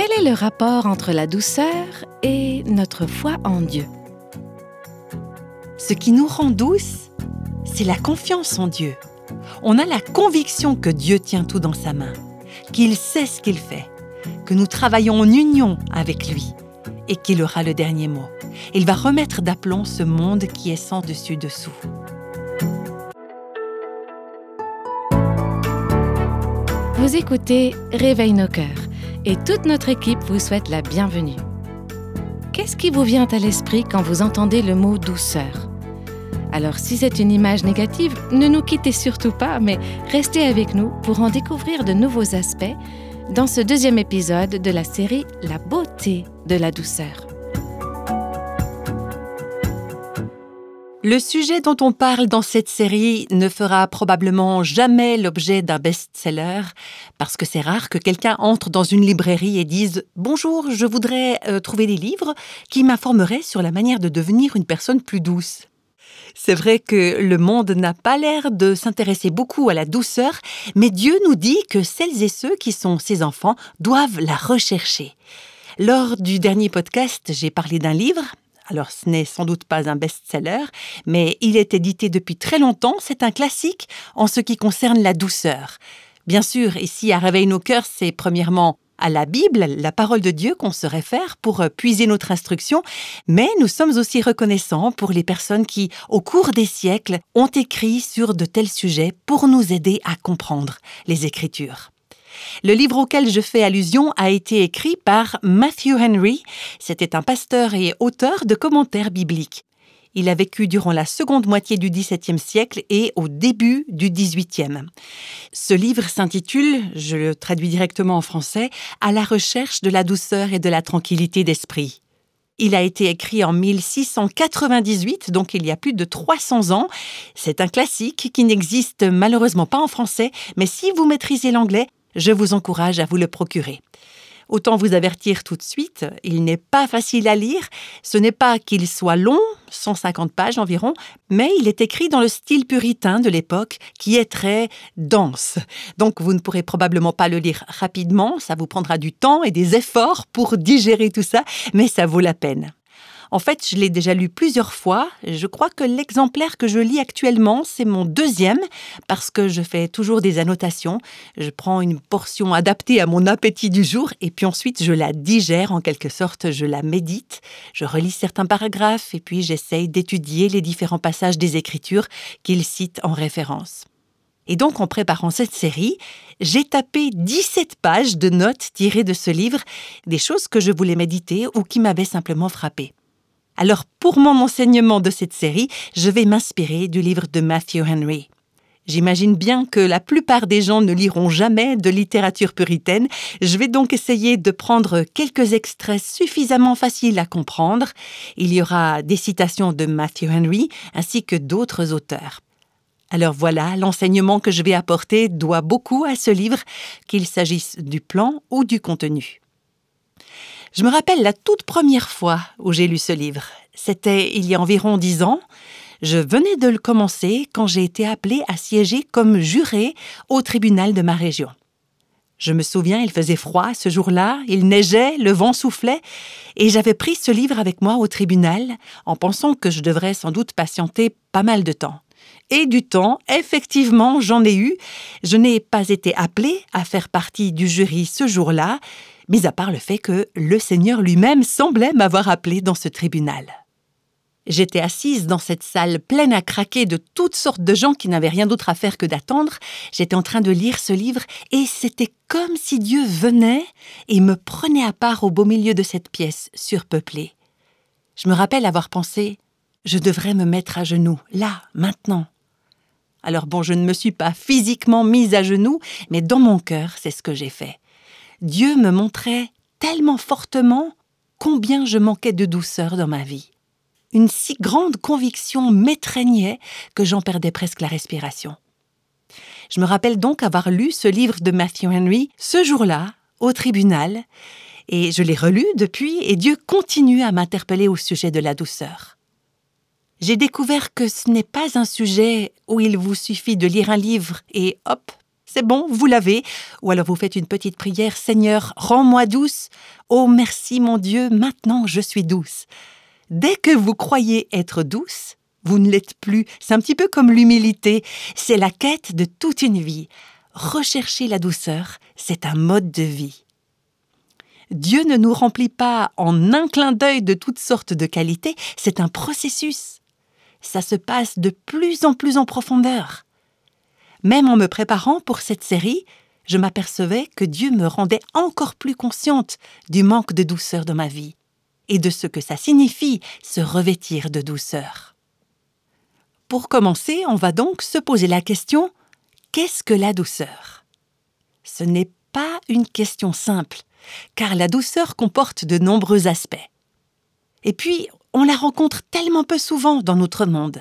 Quel est le rapport entre la douceur et notre foi en Dieu? Ce qui nous rend douce, c'est la confiance en Dieu. On a la conviction que Dieu tient tout dans sa main, qu'il sait ce qu'il fait, que nous travaillons en union avec lui et qu'il aura le dernier mot. Il va remettre d'aplomb ce monde qui est sans dessus-dessous. Vous écoutez Réveille nos cœurs et toute notre équipe vous souhaite la bienvenue. Qu'est-ce qui vous vient à l'esprit quand vous entendez le mot douceur? Alors si c'est une image négative, ne nous quittez surtout pas, mais restez avec nous pour en découvrir de nouveaux aspects dans ce deuxième épisode de la série La beauté de la douceur. Le sujet dont on parle dans cette série ne fera probablement jamais l'objet d'un best-seller, parce que c'est rare que quelqu'un entre dans une librairie et dise ⁇ Bonjour, je voudrais euh, trouver des livres qui m'informeraient sur la manière de devenir une personne plus douce ⁇ c'est vrai que le monde n'a pas l'air de s'intéresser beaucoup à la douceur, mais Dieu nous dit que celles et ceux qui sont ses enfants doivent la rechercher. Lors du dernier podcast, j'ai parlé d'un livre. Alors ce n'est sans doute pas un best-seller, mais il est édité depuis très longtemps, c'est un classique en ce qui concerne la douceur. Bien sûr, ici à Réveil nos cœurs, c'est premièrement à la Bible, la parole de Dieu qu'on se réfère pour euh, puiser notre instruction, mais nous sommes aussi reconnaissants pour les personnes qui, au cours des siècles, ont écrit sur de tels sujets pour nous aider à comprendre les Écritures. Le livre auquel je fais allusion a été écrit par Matthew Henry. C'était un pasteur et auteur de commentaires bibliques. Il a vécu durant la seconde moitié du XVIIe siècle et au début du XVIIIe. Ce livre s'intitule, je le traduis directement en français, À la recherche de la douceur et de la tranquillité d'esprit. Il a été écrit en 1698, donc il y a plus de 300 ans. C'est un classique qui n'existe malheureusement pas en français, mais si vous maîtrisez l'anglais, je vous encourage à vous le procurer. Autant vous avertir tout de suite, il n'est pas facile à lire. Ce n'est pas qu'il soit long, 150 pages environ, mais il est écrit dans le style puritain de l'époque qui est très dense. Donc vous ne pourrez probablement pas le lire rapidement, ça vous prendra du temps et des efforts pour digérer tout ça, mais ça vaut la peine. En fait, je l'ai déjà lu plusieurs fois. Je crois que l'exemplaire que je lis actuellement, c'est mon deuxième, parce que je fais toujours des annotations. Je prends une portion adaptée à mon appétit du jour, et puis ensuite je la digère en quelque sorte, je la médite, je relis certains paragraphes, et puis j'essaye d'étudier les différents passages des Écritures qu'il cite en référence. Et donc, en préparant cette série, j'ai tapé 17 pages de notes tirées de ce livre, des choses que je voulais méditer ou qui m'avaient simplement frappé. Alors pour mon enseignement de cette série, je vais m'inspirer du livre de Matthew Henry. J'imagine bien que la plupart des gens ne liront jamais de littérature puritaine. Je vais donc essayer de prendre quelques extraits suffisamment faciles à comprendre. Il y aura des citations de Matthew Henry ainsi que d'autres auteurs. Alors voilà, l'enseignement que je vais apporter doit beaucoup à ce livre, qu'il s'agisse du plan ou du contenu. Je me rappelle la toute première fois où j'ai lu ce livre. C'était il y a environ dix ans. Je venais de le commencer quand j'ai été appelée à siéger comme juré au tribunal de ma région. Je me souviens, il faisait froid ce jour-là, il neigeait, le vent soufflait, et j'avais pris ce livre avec moi au tribunal en pensant que je devrais sans doute patienter pas mal de temps. Et du temps, effectivement, j'en ai eu. Je n'ai pas été appelée à faire partie du jury ce jour-là, mis à part le fait que le Seigneur lui-même semblait m'avoir appelé dans ce tribunal. J'étais assise dans cette salle pleine à craquer de toutes sortes de gens qui n'avaient rien d'autre à faire que d'attendre. J'étais en train de lire ce livre et c'était comme si Dieu venait et me prenait à part au beau milieu de cette pièce surpeuplée. Je me rappelle avoir pensé Je devrais me mettre à genoux, là, maintenant. Alors bon, je ne me suis pas physiquement mise à genoux, mais dans mon cœur, c'est ce que j'ai fait. Dieu me montrait tellement fortement combien je manquais de douceur dans ma vie. Une si grande conviction m'étreignait que j'en perdais presque la respiration. Je me rappelle donc avoir lu ce livre de Matthew Henry ce jour-là, au tribunal, et je l'ai relu depuis, et Dieu continue à m'interpeller au sujet de la douceur. J'ai découvert que ce n'est pas un sujet où il vous suffit de lire un livre et hop, c'est bon, vous l'avez. Ou alors vous faites une petite prière, Seigneur, rends-moi douce. Oh merci mon Dieu, maintenant je suis douce. Dès que vous croyez être douce, vous ne l'êtes plus. C'est un petit peu comme l'humilité. C'est la quête de toute une vie. Rechercher la douceur, c'est un mode de vie. Dieu ne nous remplit pas en un clin d'œil de toutes sortes de qualités, c'est un processus. Ça se passe de plus en plus en profondeur. Même en me préparant pour cette série, je m'apercevais que Dieu me rendait encore plus consciente du manque de douceur dans ma vie et de ce que ça signifie se revêtir de douceur. Pour commencer, on va donc se poser la question qu'est-ce que la douceur? Ce n'est pas une question simple, car la douceur comporte de nombreux aspects. Et puis, on la rencontre tellement peu souvent dans notre monde.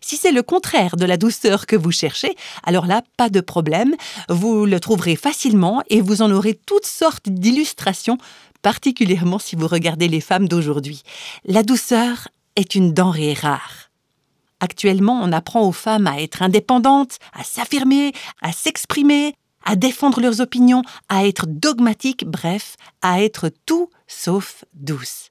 Si c'est le contraire de la douceur que vous cherchez, alors là, pas de problème, vous le trouverez facilement et vous en aurez toutes sortes d'illustrations, particulièrement si vous regardez les femmes d'aujourd'hui. La douceur est une denrée rare. Actuellement, on apprend aux femmes à être indépendantes, à s'affirmer, à s'exprimer, à défendre leurs opinions, à être dogmatiques, bref, à être tout sauf douce.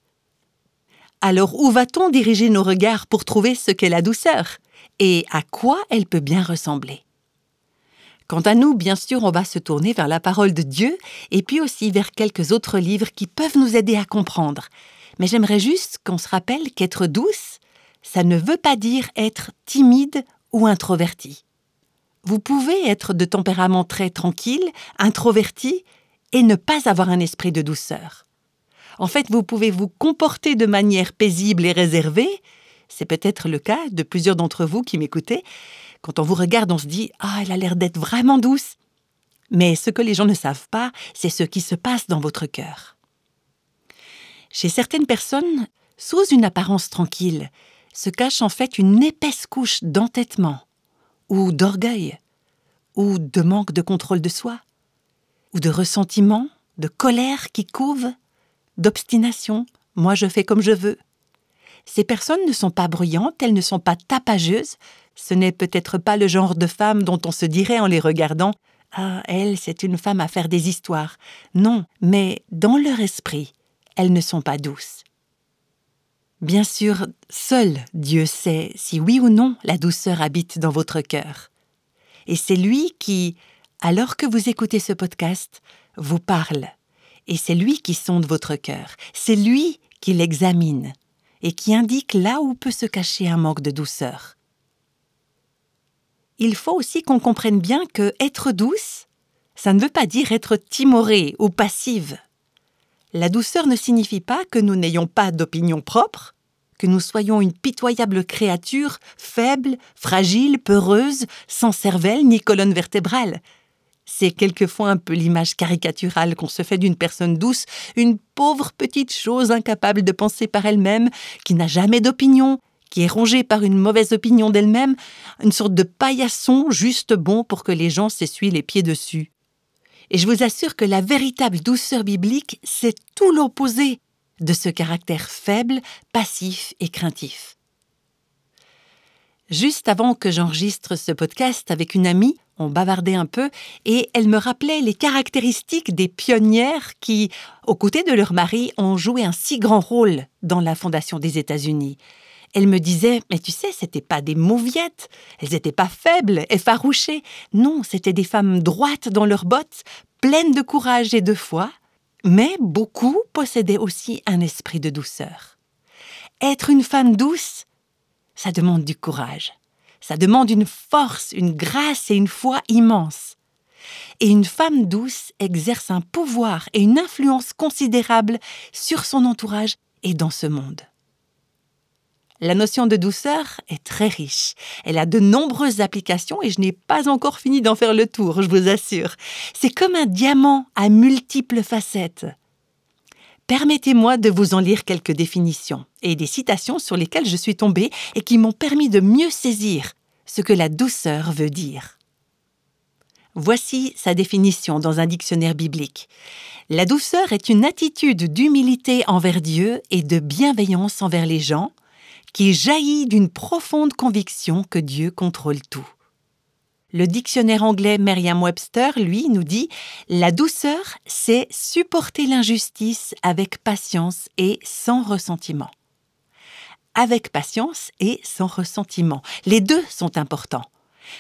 Alors où va-t-on diriger nos regards pour trouver ce qu'est la douceur? Et à quoi elle peut bien ressembler? Quant à nous, bien sûr, on va se tourner vers la parole de Dieu et puis aussi vers quelques autres livres qui peuvent nous aider à comprendre. Mais j'aimerais juste qu'on se rappelle qu'être douce, ça ne veut pas dire être timide ou introverti. Vous pouvez être de tempérament très tranquille, introverti, et ne pas avoir un esprit de douceur. En fait, vous pouvez vous comporter de manière paisible et réservée. C'est peut-être le cas de plusieurs d'entre vous qui m'écoutez. Quand on vous regarde, on se dit Ah, elle a l'air d'être vraiment douce. Mais ce que les gens ne savent pas, c'est ce qui se passe dans votre cœur. Chez certaines personnes, sous une apparence tranquille, se cache en fait une épaisse couche d'entêtement, ou d'orgueil, ou de manque de contrôle de soi, ou de ressentiment, de colère qui couve, d'obstination, moi je fais comme je veux. Ces personnes ne sont pas bruyantes, elles ne sont pas tapageuses, ce n'est peut-être pas le genre de femme dont on se dirait en les regardant Ah, elle, c'est une femme à faire des histoires. Non, mais dans leur esprit, elles ne sont pas douces. Bien sûr, seul Dieu sait si oui ou non la douceur habite dans votre cœur. Et c'est lui qui, alors que vous écoutez ce podcast, vous parle et c'est lui qui sonde votre cœur, c'est lui qui l'examine et qui indique là où peut se cacher un manque de douceur. Il faut aussi qu'on comprenne bien que être douce, ça ne veut pas dire être timorée ou passive. La douceur ne signifie pas que nous n'ayons pas d'opinion propre, que nous soyons une pitoyable créature, faible, fragile, peureuse, sans cervelle ni colonne vertébrale. C'est quelquefois un peu l'image caricaturale qu'on se fait d'une personne douce, une pauvre petite chose incapable de penser par elle-même, qui n'a jamais d'opinion, qui est rongée par une mauvaise opinion d'elle-même, une sorte de paillasson juste bon pour que les gens s'essuient les pieds dessus. Et je vous assure que la véritable douceur biblique, c'est tout l'opposé de ce caractère faible, passif et craintif. Juste avant que j'enregistre ce podcast avec une amie, on bavardait un peu, et elle me rappelait les caractéristiques des pionnières qui, aux côtés de leur mari, ont joué un si grand rôle dans la fondation des États-Unis. Elle me disait, mais tu sais, c'était pas des mauviettes, elles n'étaient pas faibles, effarouchées. Non, c'étaient des femmes droites dans leurs bottes, pleines de courage et de foi, mais beaucoup possédaient aussi un esprit de douceur. Être une femme douce, ça demande du courage. Ça demande une force, une grâce et une foi immenses. Et une femme douce exerce un pouvoir et une influence considérable sur son entourage et dans ce monde. La notion de douceur est très riche. Elle a de nombreuses applications et je n'ai pas encore fini d'en faire le tour, je vous assure. C'est comme un diamant à multiples facettes. Permettez-moi de vous en lire quelques définitions et des citations sur lesquelles je suis tombée et qui m'ont permis de mieux saisir ce que la douceur veut dire. Voici sa définition dans un dictionnaire biblique. La douceur est une attitude d'humilité envers Dieu et de bienveillance envers les gens qui jaillit d'une profonde conviction que Dieu contrôle tout. Le dictionnaire anglais Merriam-Webster, lui, nous dit La douceur, c'est supporter l'injustice avec patience et sans ressentiment. Avec patience et sans ressentiment. Les deux sont importants.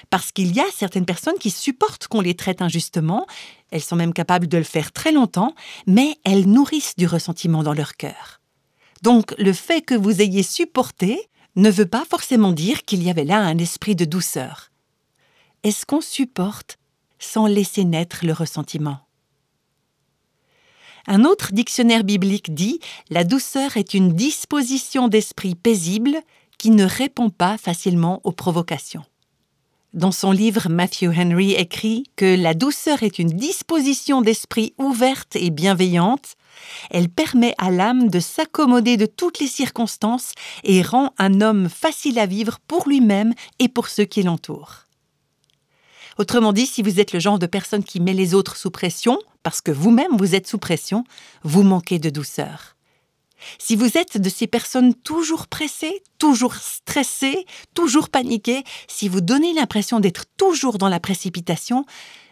Parce qu'il y a certaines personnes qui supportent qu'on les traite injustement, elles sont même capables de le faire très longtemps, mais elles nourrissent du ressentiment dans leur cœur. Donc le fait que vous ayez supporté ne veut pas forcément dire qu'il y avait là un esprit de douceur. Est-ce qu'on supporte sans laisser naître le ressentiment? Un autre dictionnaire biblique dit La douceur est une disposition d'esprit paisible qui ne répond pas facilement aux provocations. Dans son livre, Matthew Henry écrit que la douceur est une disposition d'esprit ouverte et bienveillante. Elle permet à l'âme de s'accommoder de toutes les circonstances et rend un homme facile à vivre pour lui-même et pour ceux qui l'entourent. Autrement dit, si vous êtes le genre de personne qui met les autres sous pression, parce que vous-même vous êtes sous pression, vous manquez de douceur. Si vous êtes de ces personnes toujours pressées, toujours stressées, toujours paniquées, si vous donnez l'impression d'être toujours dans la précipitation,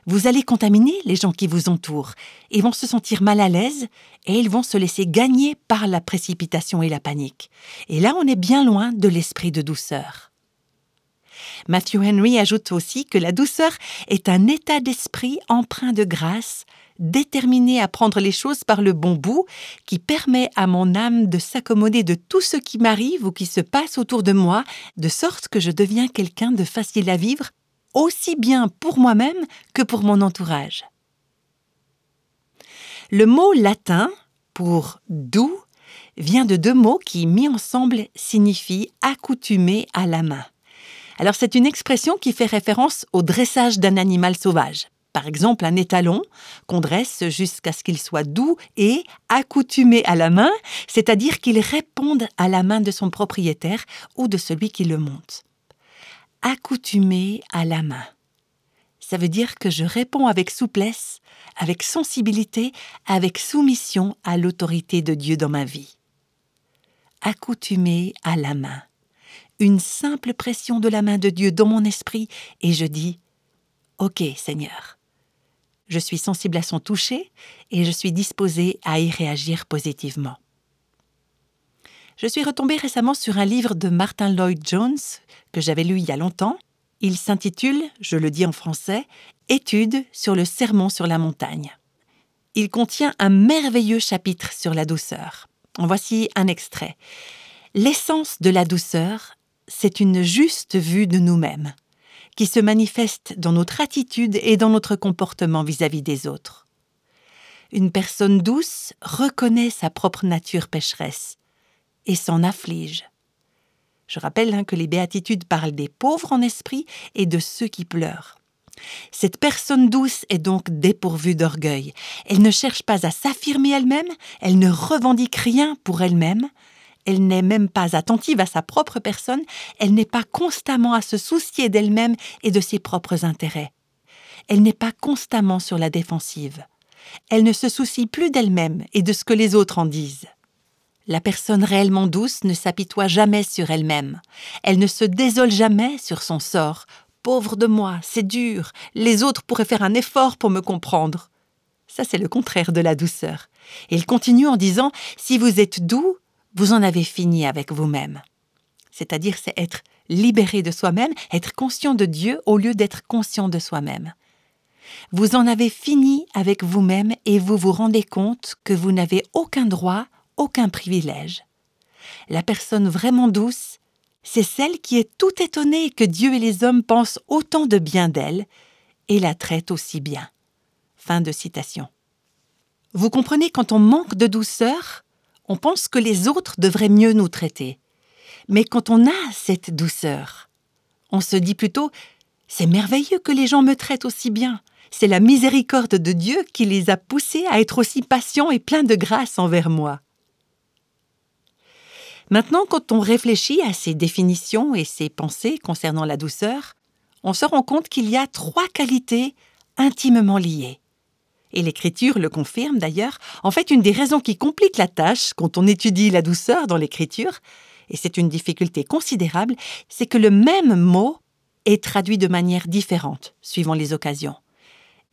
vous allez contaminer les gens qui vous entourent. Ils vont se sentir mal à l'aise et ils vont se laisser gagner par la précipitation et la panique. Et là, on est bien loin de l'esprit de douceur. Matthew Henry ajoute aussi que la douceur est un état d'esprit empreint de grâce, déterminé à prendre les choses par le bon bout, qui permet à mon âme de s'accommoder de tout ce qui m'arrive ou qui se passe autour de moi, de sorte que je deviens quelqu'un de facile à vivre, aussi bien pour moi-même que pour mon entourage. Le mot latin pour doux vient de deux mots qui, mis ensemble, signifient accoutumer à la main. Alors c'est une expression qui fait référence au dressage d'un animal sauvage par exemple un étalon qu'on dresse jusqu'à ce qu'il soit doux et accoutumé à la main, c'est-à-dire qu'il réponde à la main de son propriétaire ou de celui qui le monte. Accoutumé à la main. Ça veut dire que je réponds avec souplesse, avec sensibilité, avec soumission à l'autorité de Dieu dans ma vie. Accoutumé à la main. Une simple pression de la main de Dieu dans mon esprit et je dis Ok Seigneur, je suis sensible à son toucher et je suis disposée à y réagir positivement. Je suis retombée récemment sur un livre de Martin Lloyd Jones que j'avais lu il y a longtemps. Il s'intitule, je le dis en français, Étude sur le sermon sur la montagne. Il contient un merveilleux chapitre sur la douceur. En voici un extrait. L'essence de la douceur, c'est une juste vue de nous-mêmes qui se manifeste dans notre attitude et dans notre comportement vis-à-vis des autres. Une personne douce reconnaît sa propre nature pécheresse et s'en afflige. Je rappelle hein, que les béatitudes parlent des pauvres en esprit et de ceux qui pleurent. Cette personne douce est donc dépourvue d'orgueil. Elle ne cherche pas à s'affirmer elle-même, elle ne revendique rien pour elle-même, elle n'est même pas attentive à sa propre personne, elle n'est pas constamment à se soucier d'elle-même et de ses propres intérêts. Elle n'est pas constamment sur la défensive. Elle ne se soucie plus d'elle-même et de ce que les autres en disent. La personne réellement douce ne s'apitoie jamais sur elle-même. Elle ne se désole jamais sur son sort. Pauvre de moi, c'est dur. Les autres pourraient faire un effort pour me comprendre. Ça, c'est le contraire de la douceur. Il continue en disant Si vous êtes doux, vous en avez fini avec vous-même. C'est-à-dire, c'est être libéré de soi-même, être conscient de Dieu au lieu d'être conscient de soi-même. Vous en avez fini avec vous-même et vous vous rendez compte que vous n'avez aucun droit, aucun privilège. La personne vraiment douce, c'est celle qui est tout étonnée que Dieu et les hommes pensent autant de bien d'elle et la traitent aussi bien. Fin de citation. Vous comprenez, quand on manque de douceur, on pense que les autres devraient mieux nous traiter. Mais quand on a cette douceur, on se dit plutôt C'est merveilleux que les gens me traitent aussi bien. C'est la miséricorde de Dieu qui les a poussés à être aussi patients et pleins de grâce envers moi. Maintenant, quand on réfléchit à ces définitions et ces pensées concernant la douceur, on se rend compte qu'il y a trois qualités intimement liées et l'écriture le confirme d'ailleurs, en fait une des raisons qui complique la tâche quand on étudie la douceur dans l'écriture, et c'est une difficulté considérable, c'est que le même mot est traduit de manière différente suivant les occasions.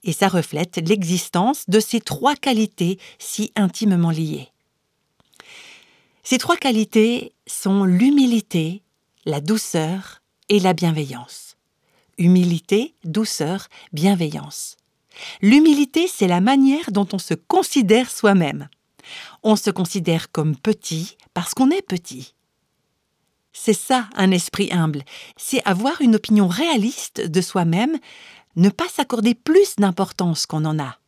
Et ça reflète l'existence de ces trois qualités si intimement liées. Ces trois qualités sont l'humilité, la douceur et la bienveillance. Humilité, douceur, bienveillance. L'humilité, c'est la manière dont on se considère soi-même. On se considère comme petit parce qu'on est petit. C'est ça un esprit humble, c'est avoir une opinion réaliste de soi-même, ne pas s'accorder plus d'importance qu'on en a.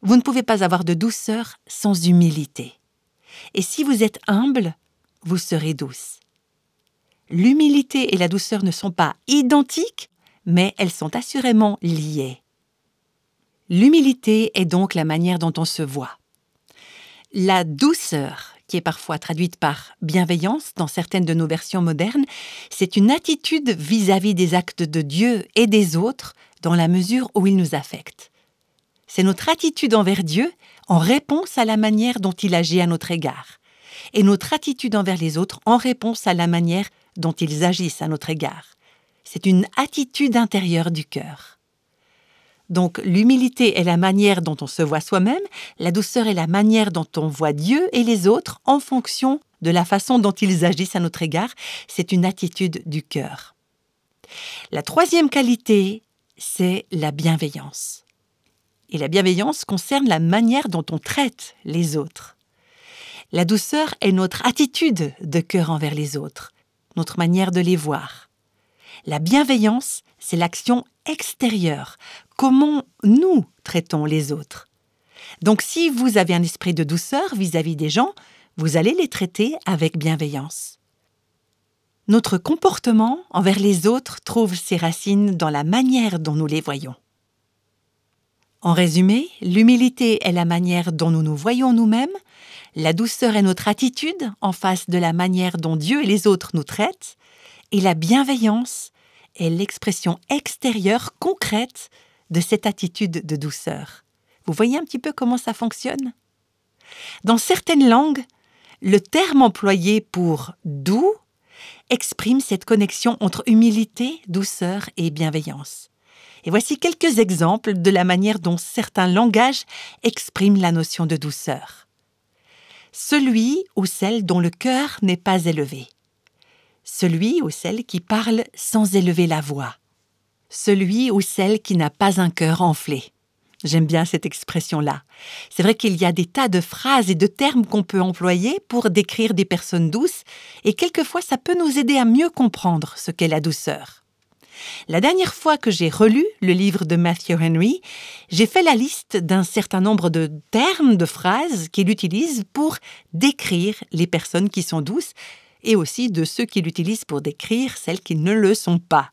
Vous ne pouvez pas avoir de douceur sans humilité. Et si vous êtes humble, vous serez douce. L'humilité et la douceur ne sont pas identiques, mais elles sont assurément liées. L'humilité est donc la manière dont on se voit. La douceur, qui est parfois traduite par bienveillance dans certaines de nos versions modernes, c'est une attitude vis-à-vis des actes de Dieu et des autres dans la mesure où ils nous affectent. C'est notre attitude envers Dieu en réponse à la manière dont il agit à notre égard, et notre attitude envers les autres en réponse à la manière dont ils agissent à notre égard. C'est une attitude intérieure du cœur. Donc l'humilité est la manière dont on se voit soi-même, la douceur est la manière dont on voit Dieu et les autres en fonction de la façon dont ils agissent à notre égard. C'est une attitude du cœur. La troisième qualité, c'est la bienveillance. Et la bienveillance concerne la manière dont on traite les autres. La douceur est notre attitude de cœur envers les autres, notre manière de les voir. La bienveillance, c'est l'action extérieure, comment nous traitons les autres? Donc si vous avez un esprit de douceur vis-à-vis des gens, vous allez les traiter avec bienveillance. Notre comportement envers les autres trouve ses racines dans la manière dont nous les voyons. En résumé, l'humilité est la manière dont nous nous voyons nous-mêmes, la douceur est notre attitude en face de la manière dont Dieu et les autres nous traitent, et la bienveillance est l'expression extérieure concrète de cette attitude de douceur. Vous voyez un petit peu comment ça fonctionne? Dans certaines langues, le terme employé pour doux exprime cette connexion entre humilité, douceur et bienveillance. Et voici quelques exemples de la manière dont certains langages expriment la notion de douceur. Celui ou celle dont le cœur n'est pas élevé. Celui ou celle qui parle sans élever la voix celui ou celle qui n'a pas un cœur enflé. J'aime bien cette expression-là. C'est vrai qu'il y a des tas de phrases et de termes qu'on peut employer pour décrire des personnes douces, et quelquefois ça peut nous aider à mieux comprendre ce qu'est la douceur. La dernière fois que j'ai relu le livre de Matthew Henry, j'ai fait la liste d'un certain nombre de termes, de phrases qu'il utilise pour décrire les personnes qui sont douces, et aussi de ceux qui l'utilisent pour décrire celles qui ne le sont pas.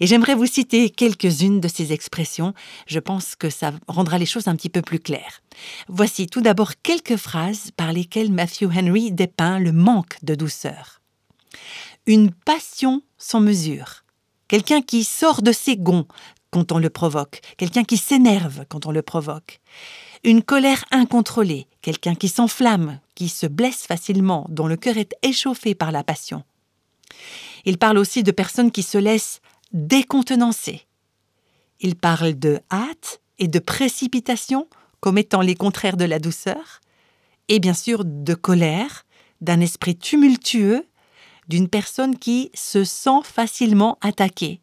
Et j'aimerais vous citer quelques-unes de ces expressions, je pense que ça rendra les choses un petit peu plus claires. Voici tout d'abord quelques phrases par lesquelles Matthew Henry dépeint le manque de douceur. Une passion sans mesure. Quelqu'un qui sort de ses gonds quand on le provoque, quelqu'un qui s'énerve quand on le provoque une colère incontrôlée, quelqu'un qui s'enflamme, qui se blesse facilement, dont le cœur est échauffé par la passion. Il parle aussi de personnes qui se laissent décontenancer. Il parle de hâte et de précipitation comme étant les contraires de la douceur, et bien sûr de colère, d'un esprit tumultueux, d'une personne qui se sent facilement attaquée,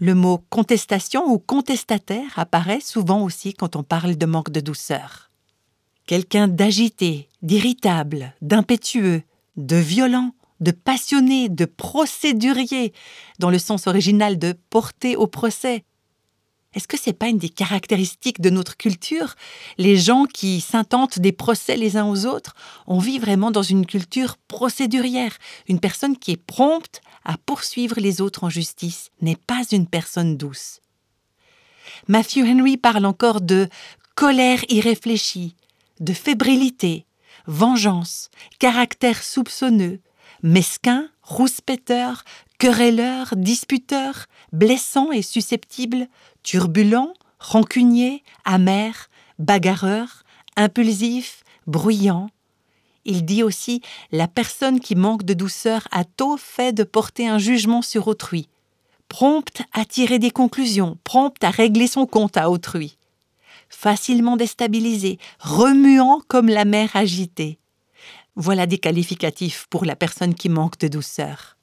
le mot contestation ou contestataire apparaît souvent aussi quand on parle de manque de douceur. Quelqu'un d'agité, d'irritable, d'impétueux, de violent, de passionné, de procédurier, dans le sens original de porter au procès, est-ce que c'est pas une des caractéristiques de notre culture? Les gens qui s'intentent des procès les uns aux autres, on vit vraiment dans une culture procédurière. Une personne qui est prompte à poursuivre les autres en justice n'est pas une personne douce. Matthew Henry parle encore de colère irréfléchie, de fébrilité, vengeance, caractère soupçonneux, mesquin, rouspéteur, querelleur, disputeur, blessant et susceptible, turbulent, rancunier, amer, bagarreur, impulsif, bruyant. Il dit aussi La personne qui manque de douceur a tôt fait de porter un jugement sur autrui, prompte à tirer des conclusions, prompte à régler son compte à autrui, facilement déstabilisé, remuant comme la mer agitée. Voilà des qualificatifs pour la personne qui manque de douceur.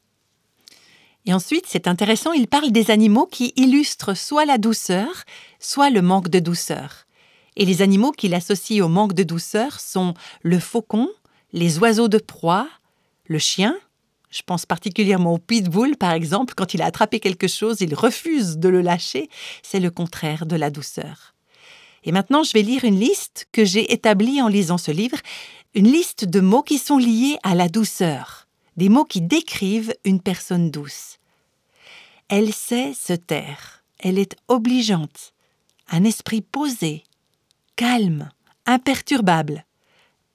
Et ensuite, c'est intéressant, il parle des animaux qui illustrent soit la douceur, soit le manque de douceur. Et les animaux qu'il associe au manque de douceur sont le faucon, les oiseaux de proie, le chien, je pense particulièrement au pitbull, par exemple, quand il a attrapé quelque chose, il refuse de le lâcher, c'est le contraire de la douceur. Et maintenant, je vais lire une liste que j'ai établie en lisant ce livre, une liste de mots qui sont liés à la douceur, des mots qui décrivent une personne douce. Elle sait se taire, elle est obligeante, un esprit posé, calme, imperturbable.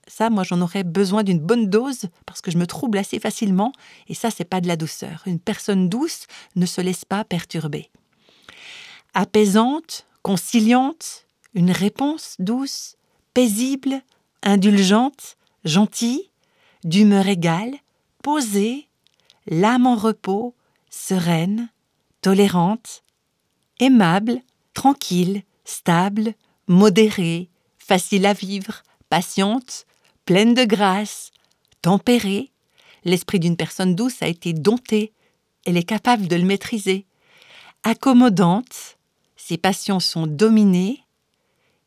Ça, moi, j'en aurais besoin d'une bonne dose parce que je me trouble assez facilement et ça, c'est pas de la douceur. Une personne douce ne se laisse pas perturber. Apaisante, conciliante, une réponse douce, paisible, indulgente, gentille, d'humeur égale, posée, l'âme en repos, sereine, tolérante, aimable, tranquille, stable, modérée, facile à vivre, patiente, pleine de grâce, tempérée. L'esprit d'une personne douce a été dompté, elle est capable de le maîtriser. Accommodante, ses passions sont dominées.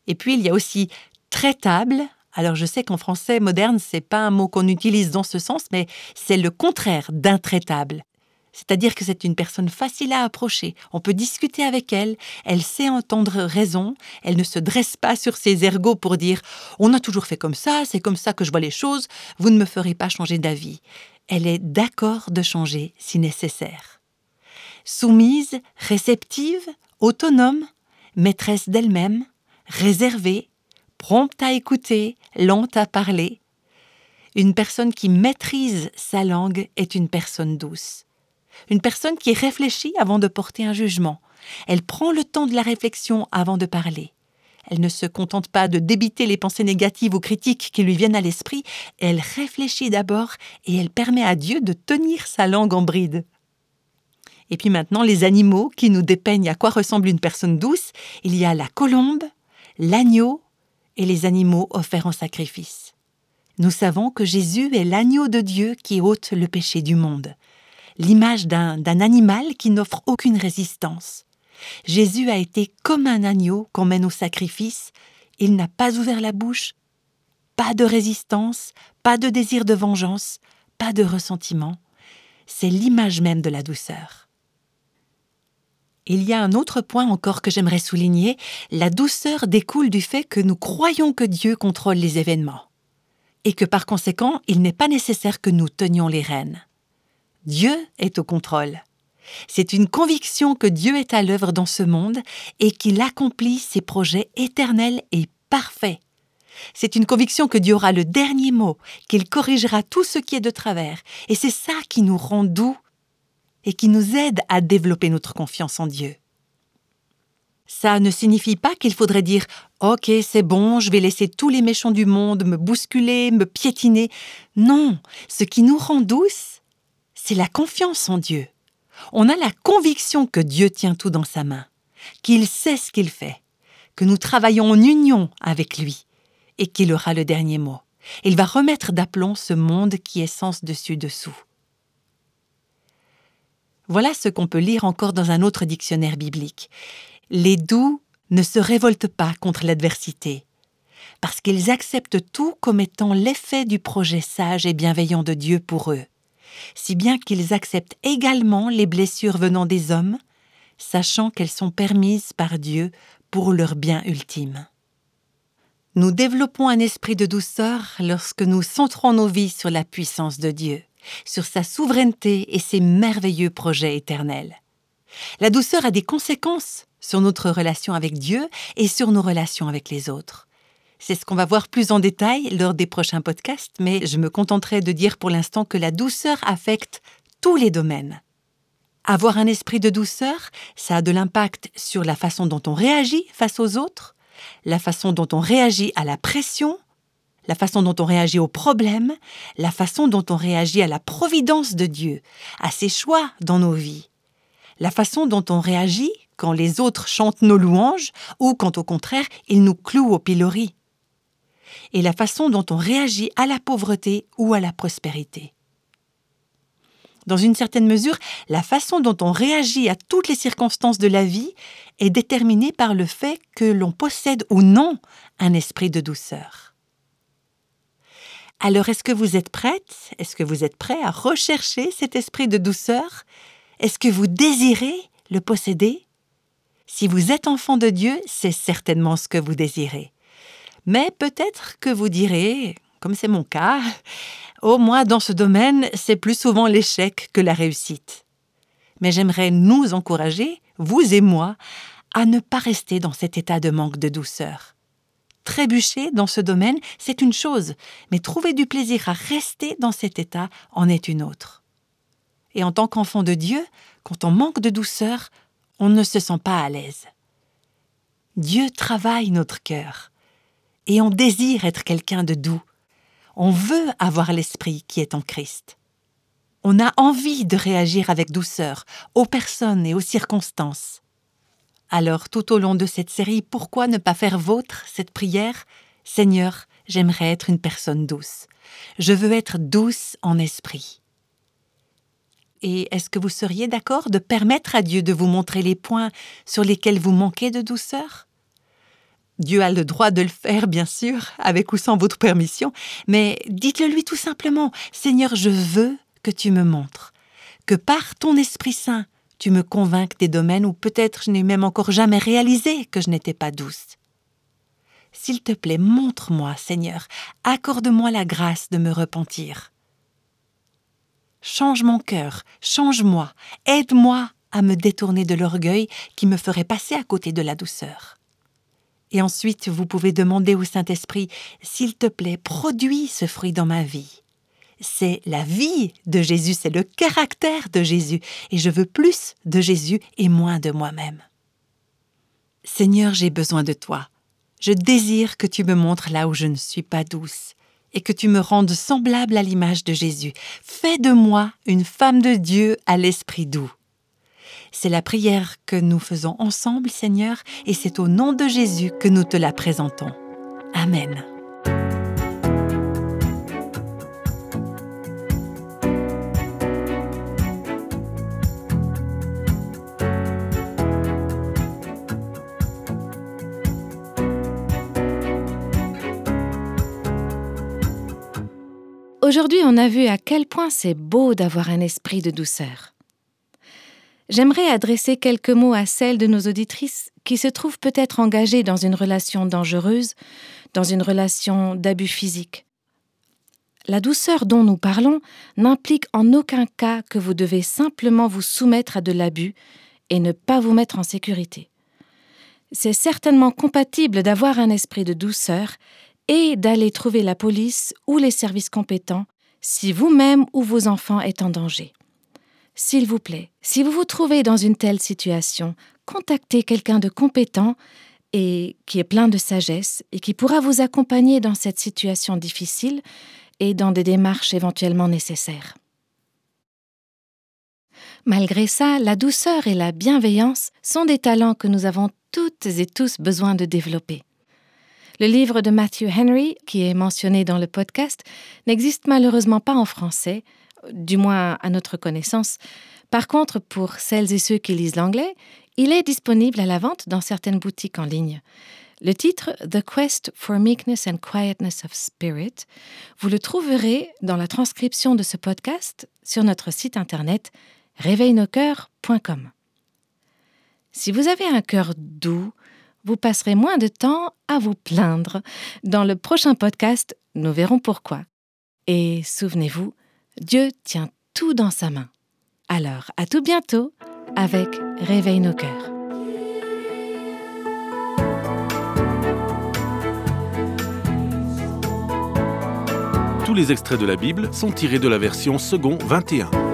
Et puis il y a aussi traitable. Alors je sais qu'en français moderne, c'est pas un mot qu'on utilise dans ce sens, mais c'est le contraire d'intraitable. C'est-à-dire que c'est une personne facile à approcher. On peut discuter avec elle, elle sait entendre raison, elle ne se dresse pas sur ses ergots pour dire On a toujours fait comme ça, c'est comme ça que je vois les choses, vous ne me ferez pas changer d'avis. Elle est d'accord de changer si nécessaire. Soumise, réceptive, autonome, maîtresse d'elle-même, réservée, prompte à écouter, lente à parler. Une personne qui maîtrise sa langue est une personne douce une personne qui réfléchit avant de porter un jugement. Elle prend le temps de la réflexion avant de parler. Elle ne se contente pas de débiter les pensées négatives ou critiques qui lui viennent à l'esprit, elle réfléchit d'abord et elle permet à Dieu de tenir sa langue en bride. Et puis maintenant, les animaux qui nous dépeignent à quoi ressemble une personne douce, il y a la colombe, l'agneau et les animaux offerts en sacrifice. Nous savons que Jésus est l'agneau de Dieu qui ôte le péché du monde l'image d'un animal qui n'offre aucune résistance. Jésus a été comme un agneau qu'on mène au sacrifice, il n'a pas ouvert la bouche, pas de résistance, pas de désir de vengeance, pas de ressentiment. C'est l'image même de la douceur. Il y a un autre point encore que j'aimerais souligner, la douceur découle du fait que nous croyons que Dieu contrôle les événements, et que par conséquent il n'est pas nécessaire que nous tenions les rênes. Dieu est au contrôle. C'est une conviction que Dieu est à l'œuvre dans ce monde et qu'il accomplit ses projets éternels et parfaits. C'est une conviction que Dieu aura le dernier mot, qu'il corrigera tout ce qui est de travers, et c'est ça qui nous rend doux et qui nous aide à développer notre confiance en Dieu. Ça ne signifie pas qu'il faudrait dire Ok, c'est bon, je vais laisser tous les méchants du monde me bousculer, me piétiner. Non, ce qui nous rend douce, c'est la confiance en Dieu. On a la conviction que Dieu tient tout dans sa main, qu'il sait ce qu'il fait, que nous travaillons en union avec lui et qu'il aura le dernier mot. Il va remettre d'aplomb ce monde qui est sens dessus-dessous. Voilà ce qu'on peut lire encore dans un autre dictionnaire biblique. Les doux ne se révoltent pas contre l'adversité, parce qu'ils acceptent tout comme étant l'effet du projet sage et bienveillant de Dieu pour eux si bien qu'ils acceptent également les blessures venant des hommes, sachant qu'elles sont permises par Dieu pour leur bien ultime. Nous développons un esprit de douceur lorsque nous centrons nos vies sur la puissance de Dieu, sur sa souveraineté et ses merveilleux projets éternels. La douceur a des conséquences sur notre relation avec Dieu et sur nos relations avec les autres. C'est ce qu'on va voir plus en détail lors des prochains podcasts, mais je me contenterai de dire pour l'instant que la douceur affecte tous les domaines. Avoir un esprit de douceur, ça a de l'impact sur la façon dont on réagit face aux autres, la façon dont on réagit à la pression, la façon dont on réagit aux problèmes, la façon dont on réagit à la providence de Dieu, à ses choix dans nos vies. la façon dont on réagit quand les autres chantent nos louanges ou quand au contraire ils nous clouent au pilori, et la façon dont on réagit à la pauvreté ou à la prospérité. Dans une certaine mesure, la façon dont on réagit à toutes les circonstances de la vie est déterminée par le fait que l'on possède ou non un esprit de douceur. Alors est-ce que vous êtes prête? Est-ce que vous êtes prêt à rechercher cet esprit de douceur? Est-ce que vous désirez le posséder? Si vous êtes enfant de Dieu, c'est certainement ce que vous désirez. Mais peut-être que vous direz, comme c'est mon cas, au moins dans ce domaine, c'est plus souvent l'échec que la réussite. Mais j'aimerais nous encourager, vous et moi, à ne pas rester dans cet état de manque de douceur. Trébucher dans ce domaine, c'est une chose, mais trouver du plaisir à rester dans cet état en est une autre. Et en tant qu'enfant de Dieu, quand on manque de douceur, on ne se sent pas à l'aise. Dieu travaille notre cœur et on désire être quelqu'un de doux. On veut avoir l'esprit qui est en Christ. On a envie de réagir avec douceur aux personnes et aux circonstances. Alors tout au long de cette série, pourquoi ne pas faire vôtre cette prière? Seigneur, j'aimerais être une personne douce. Je veux être douce en esprit. Et est-ce que vous seriez d'accord de permettre à Dieu de vous montrer les points sur lesquels vous manquez de douceur? Dieu a le droit de le faire, bien sûr, avec ou sans votre permission, mais dites-le lui tout simplement, Seigneur, je veux que tu me montres, que par ton Esprit Saint, tu me convainques des domaines où peut-être je n'ai même encore jamais réalisé que je n'étais pas douce. S'il te plaît, montre-moi, Seigneur, accorde-moi la grâce de me repentir. Change mon cœur, change-moi, aide-moi à me détourner de l'orgueil qui me ferait passer à côté de la douceur. Et ensuite, vous pouvez demander au Saint-Esprit, S'il te plaît, produis ce fruit dans ma vie. C'est la vie de Jésus, c'est le caractère de Jésus, et je veux plus de Jésus et moins de moi-même. Seigneur, j'ai besoin de toi. Je désire que tu me montres là où je ne suis pas douce, et que tu me rendes semblable à l'image de Jésus. Fais de moi une femme de Dieu à l'esprit doux. C'est la prière que nous faisons ensemble, Seigneur, et c'est au nom de Jésus que nous te la présentons. Amen. Aujourd'hui, on a vu à quel point c'est beau d'avoir un esprit de douceur j'aimerais adresser quelques mots à celles de nos auditrices qui se trouvent peut-être engagées dans une relation dangereuse, dans une relation d'abus physique. La douceur dont nous parlons n'implique en aucun cas que vous devez simplement vous soumettre à de l'abus et ne pas vous mettre en sécurité. C'est certainement compatible d'avoir un esprit de douceur et d'aller trouver la police ou les services compétents si vous-même ou vos enfants êtes en danger. S'il vous plaît, si vous vous trouvez dans une telle situation, contactez quelqu'un de compétent et qui est plein de sagesse et qui pourra vous accompagner dans cette situation difficile et dans des démarches éventuellement nécessaires. Malgré ça, la douceur et la bienveillance sont des talents que nous avons toutes et tous besoin de développer. Le livre de Matthew Henry, qui est mentionné dans le podcast, n'existe malheureusement pas en français, du moins à notre connaissance. Par contre, pour celles et ceux qui lisent l'anglais, il est disponible à la vente dans certaines boutiques en ligne. Le titre The Quest for Meekness and Quietness of Spirit, vous le trouverez dans la transcription de ce podcast sur notre site internet réveilnoscoeurs.com. Si vous avez un cœur doux, vous passerez moins de temps à vous plaindre. Dans le prochain podcast, nous verrons pourquoi. Et souvenez-vous, Dieu tient tout dans sa main. Alors, à tout bientôt avec Réveille nos cœurs. Tous les extraits de la Bible sont tirés de la version second 21.